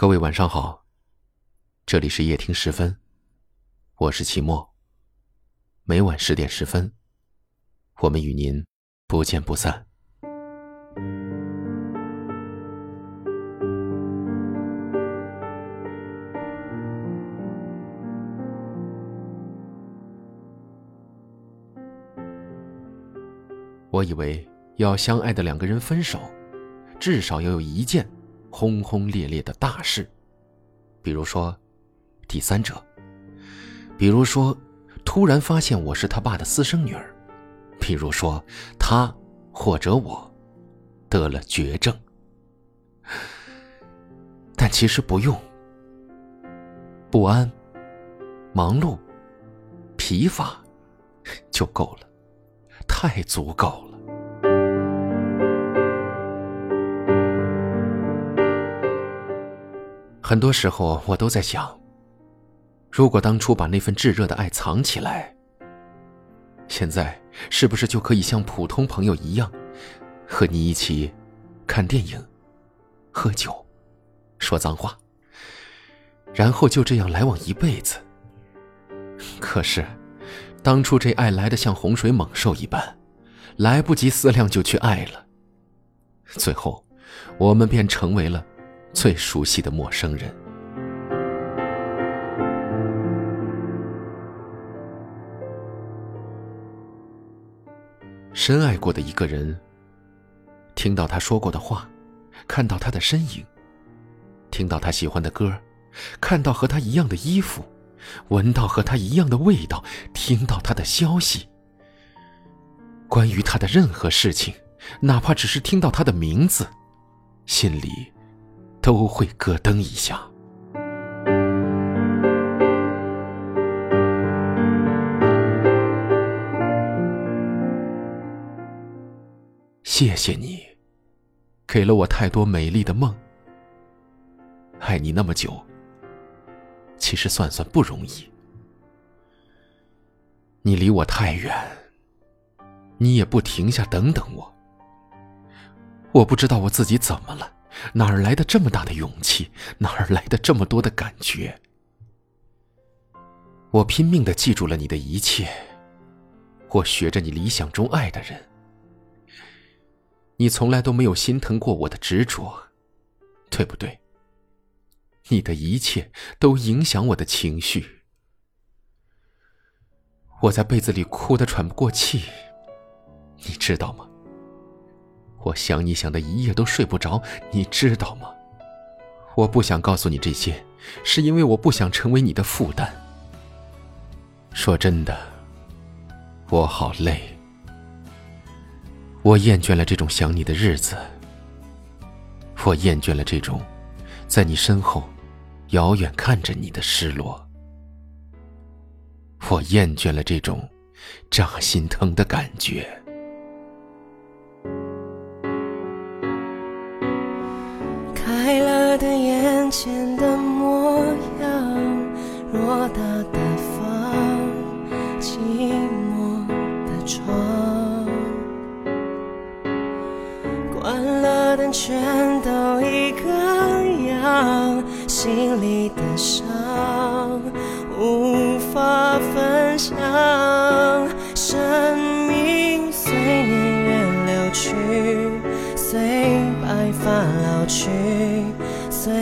各位晚上好，这里是夜听十分，我是齐墨。每晚十点十分，我们与您不见不散。我以为要相爱的两个人分手，至少要有一件。轰轰烈烈的大事，比如说，第三者，比如说，突然发现我是他爸的私生女儿，比如说，他或者我得了绝症，但其实不用，不安、忙碌、疲乏就够了，太足够了。很多时候，我都在想，如果当初把那份炙热的爱藏起来，现在是不是就可以像普通朋友一样，和你一起看电影、喝酒、说脏话，然后就这样来往一辈子？可是，当初这爱来的像洪水猛兽一般，来不及思量就去爱了，最后，我们便成为了。最熟悉的陌生人，深爱过的一个人，听到他说过的话，看到他的身影，听到他喜欢的歌，看到和他一样的衣服，闻到和他一样的味道，听到他的消息，关于他的任何事情，哪怕只是听到他的名字，心里。都会咯噔一下。谢谢你，给了我太多美丽的梦。爱你那么久，其实算算不容易。你离我太远，你也不停下等等我。我不知道我自己怎么了。哪儿来的这么大的勇气？哪儿来的这么多的感觉？我拼命的记住了你的一切，我学着你理想中爱的人。你从来都没有心疼过我的执着，对不对？你的一切都影响我的情绪，我在被子里哭得喘不过气，你知道吗？我想你想的一夜都睡不着，你知道吗？我不想告诉你这些，是因为我不想成为你的负担。说真的，我好累，我厌倦了这种想你的日子，我厌倦了这种在你身后遥远看着你的失落，我厌倦了这种扎心疼的感觉。心里的伤无法分享，生命随年月流去，随白发老去。随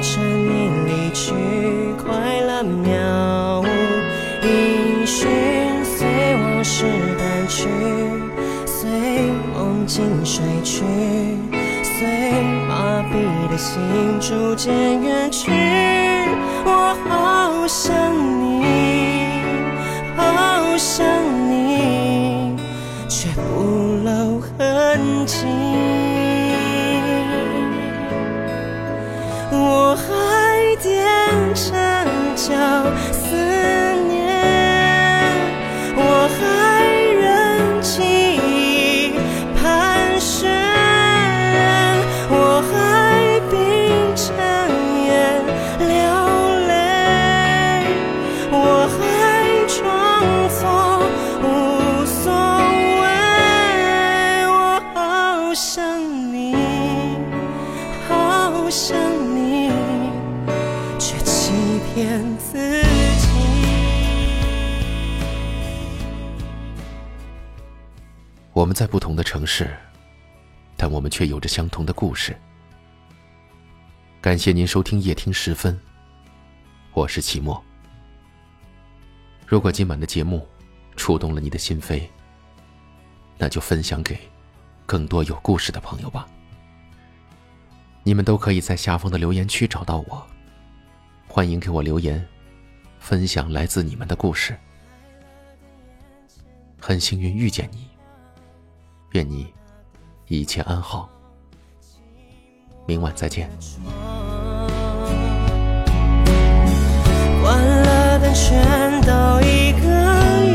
着你离去，快乐渺无音讯，随往事淡去，随梦境睡去，随麻痹的心逐渐远去，我好想你，好想你，却不露痕迹。我们在不同的城市，但我们却有着相同的故事。感谢您收听夜听时分，我是齐墨。如果今晚的节目触动了你的心扉，那就分享给更多有故事的朋友吧。你们都可以在下方的留言区找到我，欢迎给我留言，分享来自你们的故事。很幸运遇见你，愿你一切安好。明晚再见。关了灯全都一个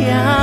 样